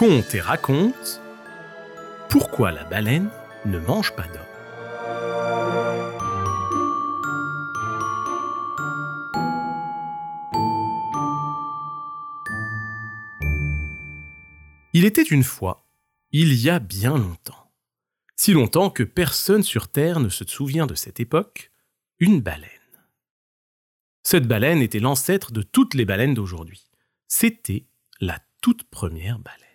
conte et raconte pourquoi la baleine ne mange pas d'homme. Il était une fois, il y a bien longtemps, si longtemps que personne sur Terre ne se souvient de cette époque, une baleine. Cette baleine était l'ancêtre de toutes les baleines d'aujourd'hui. C'était la toute première baleine.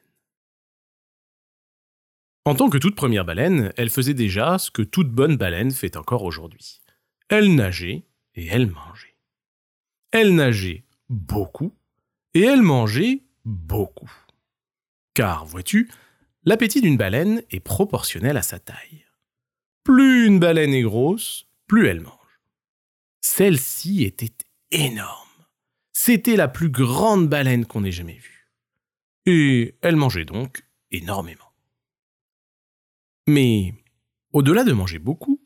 En tant que toute première baleine, elle faisait déjà ce que toute bonne baleine fait encore aujourd'hui. Elle nageait et elle mangeait. Elle nageait beaucoup et elle mangeait beaucoup. Car, vois-tu, l'appétit d'une baleine est proportionnel à sa taille. Plus une baleine est grosse, plus elle mange. Celle-ci était énorme. C'était la plus grande baleine qu'on ait jamais vue. Et elle mangeait donc énormément. Mais, au-delà de manger beaucoup,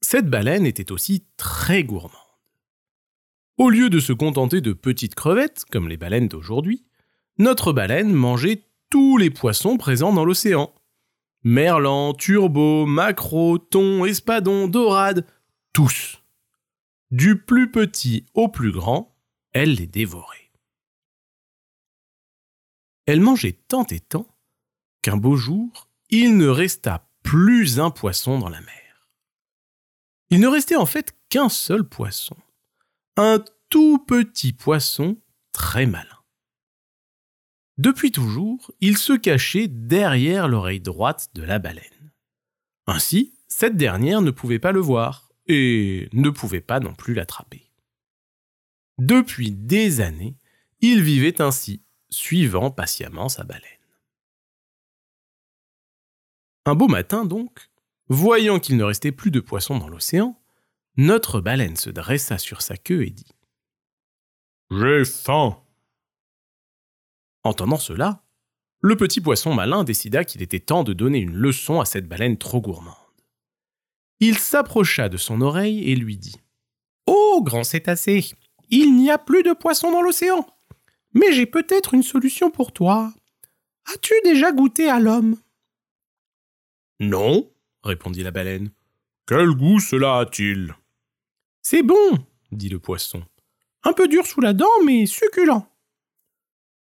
cette baleine était aussi très gourmande. Au lieu de se contenter de petites crevettes, comme les baleines d'aujourd'hui, notre baleine mangeait tous les poissons présents dans l'océan. Merlan, turbo, maquereau, thon, espadon, dorade, tous. Du plus petit au plus grand, elle les dévorait. Elle mangeait tant et tant qu'un beau jour, il ne resta plus un poisson dans la mer. Il ne restait en fait qu'un seul poisson, un tout petit poisson très malin. Depuis toujours, il se cachait derrière l'oreille droite de la baleine. Ainsi, cette dernière ne pouvait pas le voir et ne pouvait pas non plus l'attraper. Depuis des années, il vivait ainsi, suivant patiemment sa baleine. Un beau matin donc, voyant qu'il ne restait plus de poissons dans l'océan, notre baleine se dressa sur sa queue et dit J'ai faim. Entendant cela, le petit poisson malin décida qu'il était temps de donner une leçon à cette baleine trop gourmande. Il s'approcha de son oreille et lui dit Oh, grand cétacé, il n'y a plus de poissons dans l'océan. Mais j'ai peut-être une solution pour toi. As-tu déjà goûté à l'homme? Non, répondit la baleine. Quel goût cela a-t-il? C'est bon, dit le poisson. Un peu dur sous la dent, mais succulent.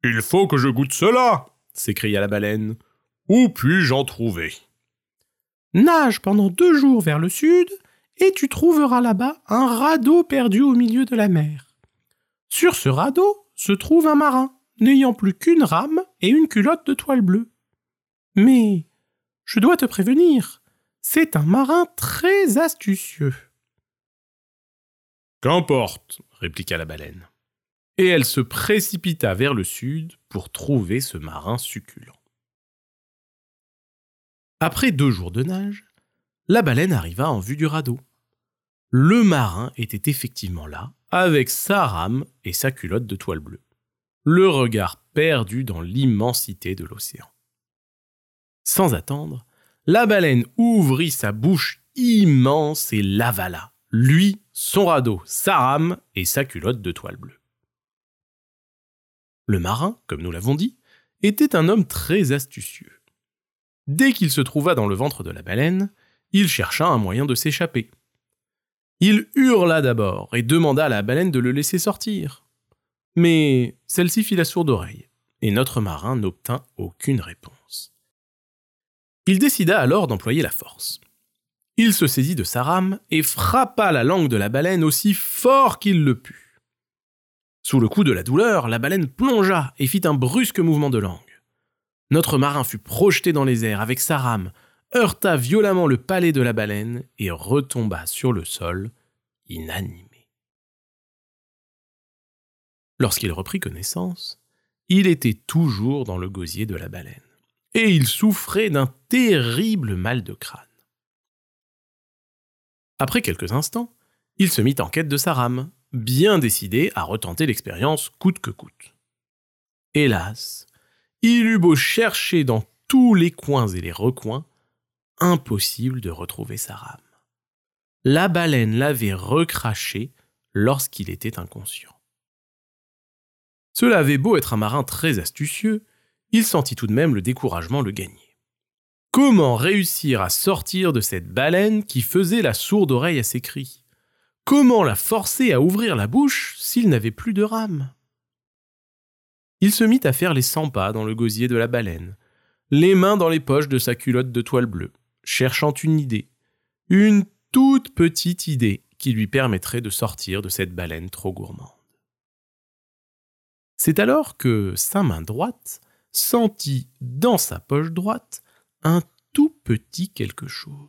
Il faut que je goûte cela s'écria la baleine. Où puis-je en trouver? Nage pendant deux jours vers le sud, et tu trouveras là-bas un radeau perdu au milieu de la mer. Sur ce radeau se trouve un marin, n'ayant plus qu'une rame et une culotte de toile bleue. Mais je dois te prévenir, c'est un marin très astucieux. Qu'importe, répliqua la baleine. Et elle se précipita vers le sud pour trouver ce marin succulent. Après deux jours de nage, la baleine arriva en vue du radeau. Le marin était effectivement là, avec sa rame et sa culotte de toile bleue, le regard perdu dans l'immensité de l'océan. Sans attendre, la baleine ouvrit sa bouche immense et l'avala, lui, son radeau, sa rame et sa culotte de toile bleue. Le marin, comme nous l'avons dit, était un homme très astucieux. Dès qu'il se trouva dans le ventre de la baleine, il chercha un moyen de s'échapper. Il hurla d'abord et demanda à la baleine de le laisser sortir. Mais celle-ci fit la sourde oreille, et notre marin n'obtint aucune réponse. Il décida alors d'employer la force. Il se saisit de sa rame et frappa la langue de la baleine aussi fort qu'il le put. Sous le coup de la douleur, la baleine plongea et fit un brusque mouvement de langue. Notre marin fut projeté dans les airs avec sa rame, heurta violemment le palais de la baleine et retomba sur le sol, inanimé. Lorsqu'il reprit connaissance, il était toujours dans le gosier de la baleine et il souffrait d'un terrible mal de crâne. Après quelques instants, il se mit en quête de sa rame, bien décidé à retenter l'expérience coûte que coûte. Hélas, il eut beau chercher dans tous les coins et les recoins, impossible de retrouver sa rame. La baleine l'avait recraché lorsqu'il était inconscient. Cela avait beau être un marin très astucieux, il sentit tout de même le découragement le gagner. Comment réussir à sortir de cette baleine qui faisait la sourde oreille à ses cris? Comment la forcer à ouvrir la bouche s'il n'avait plus de rame? Il se mit à faire les cent pas dans le gosier de la baleine, les mains dans les poches de sa culotte de toile bleue, cherchant une idée, une toute petite idée qui lui permettrait de sortir de cette baleine trop gourmande. C'est alors que sa main droite sentit dans sa poche droite un tout petit quelque chose.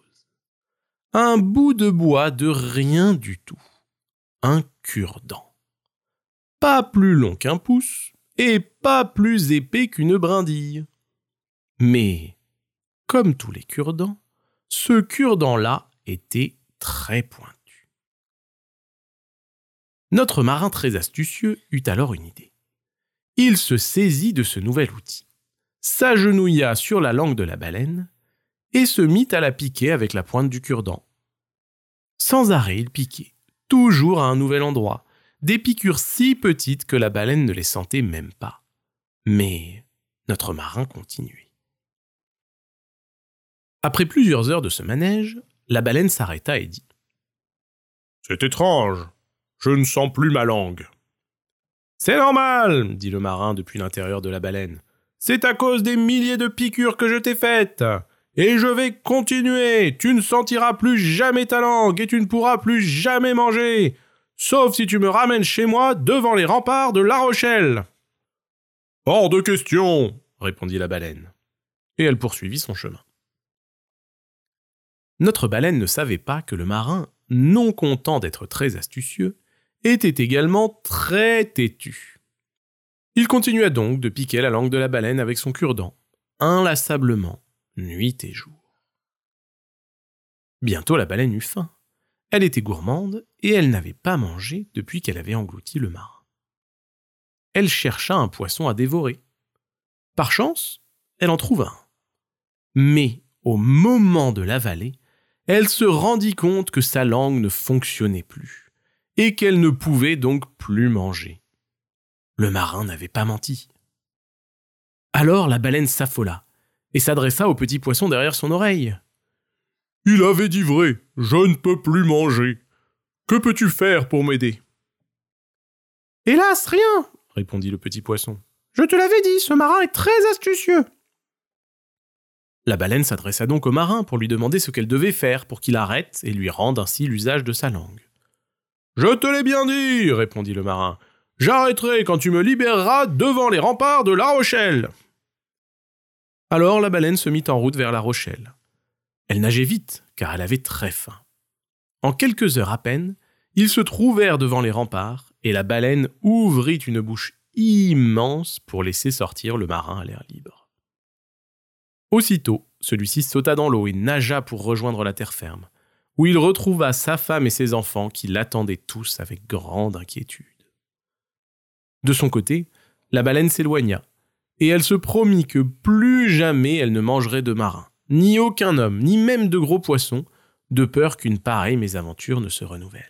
Un bout de bois de rien du tout. Un cure-dent. Pas plus long qu'un pouce et pas plus épais qu'une brindille. Mais, comme tous les cure-dents, ce cure-dent-là était très pointu. Notre marin très astucieux eut alors une idée. Il se saisit de ce nouvel outil s'agenouilla sur la langue de la baleine et se mit à la piquer avec la pointe du cure-dent. Sans arrêt, il piquait, toujours à un nouvel endroit, des piqûres si petites que la baleine ne les sentait même pas. Mais notre marin continuait. Après plusieurs heures de ce manège, la baleine s'arrêta et dit C'est étrange, je ne sens plus ma langue. C'est normal, dit le marin depuis l'intérieur de la baleine. C'est à cause des milliers de piqûres que je t'ai faites. Et je vais continuer. Tu ne sentiras plus jamais ta langue et tu ne pourras plus jamais manger. Sauf si tu me ramènes chez moi devant les remparts de La Rochelle. Hors de question, répondit la baleine. Et elle poursuivit son chemin. Notre baleine ne savait pas que le marin, non content d'être très astucieux, était également très têtu. Il continua donc de piquer la langue de la baleine avec son cure-dent, inlassablement, nuit et jour. Bientôt la baleine eut faim. Elle était gourmande et elle n'avait pas mangé depuis qu'elle avait englouti le marin. Elle chercha un poisson à dévorer. Par chance, elle en trouva un. Mais au moment de l'avaler, elle se rendit compte que sa langue ne fonctionnait plus et qu'elle ne pouvait donc plus manger. Le marin n'avait pas menti. Alors la baleine s'affola et s'adressa au petit poisson derrière son oreille. Il avait dit vrai, je ne peux plus manger. Que peux-tu faire pour m'aider Hélas, rien, répondit le petit poisson. Je te l'avais dit, ce marin est très astucieux. La baleine s'adressa donc au marin pour lui demander ce qu'elle devait faire pour qu'il arrête et lui rende ainsi l'usage de sa langue. Je te l'ai bien dit, répondit le marin. J'arrêterai quand tu me libéreras devant les remparts de La Rochelle. Alors la baleine se mit en route vers La Rochelle. Elle nageait vite, car elle avait très faim. En quelques heures à peine, ils se trouvèrent devant les remparts, et la baleine ouvrit une bouche immense pour laisser sortir le marin à l'air libre. Aussitôt, celui-ci sauta dans l'eau et nagea pour rejoindre la terre ferme, où il retrouva sa femme et ses enfants qui l'attendaient tous avec grande inquiétude. De son côté, la baleine s'éloigna, et elle se promit que plus jamais elle ne mangerait de marins, ni aucun homme, ni même de gros poissons, de peur qu'une pareille mésaventure ne se renouvelle.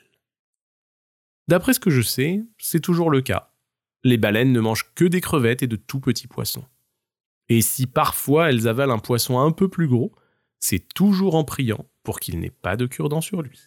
D'après ce que je sais, c'est toujours le cas. Les baleines ne mangent que des crevettes et de tout petits poissons. Et si parfois elles avalent un poisson un peu plus gros, c'est toujours en priant pour qu'il n'ait pas de cure-dent sur lui.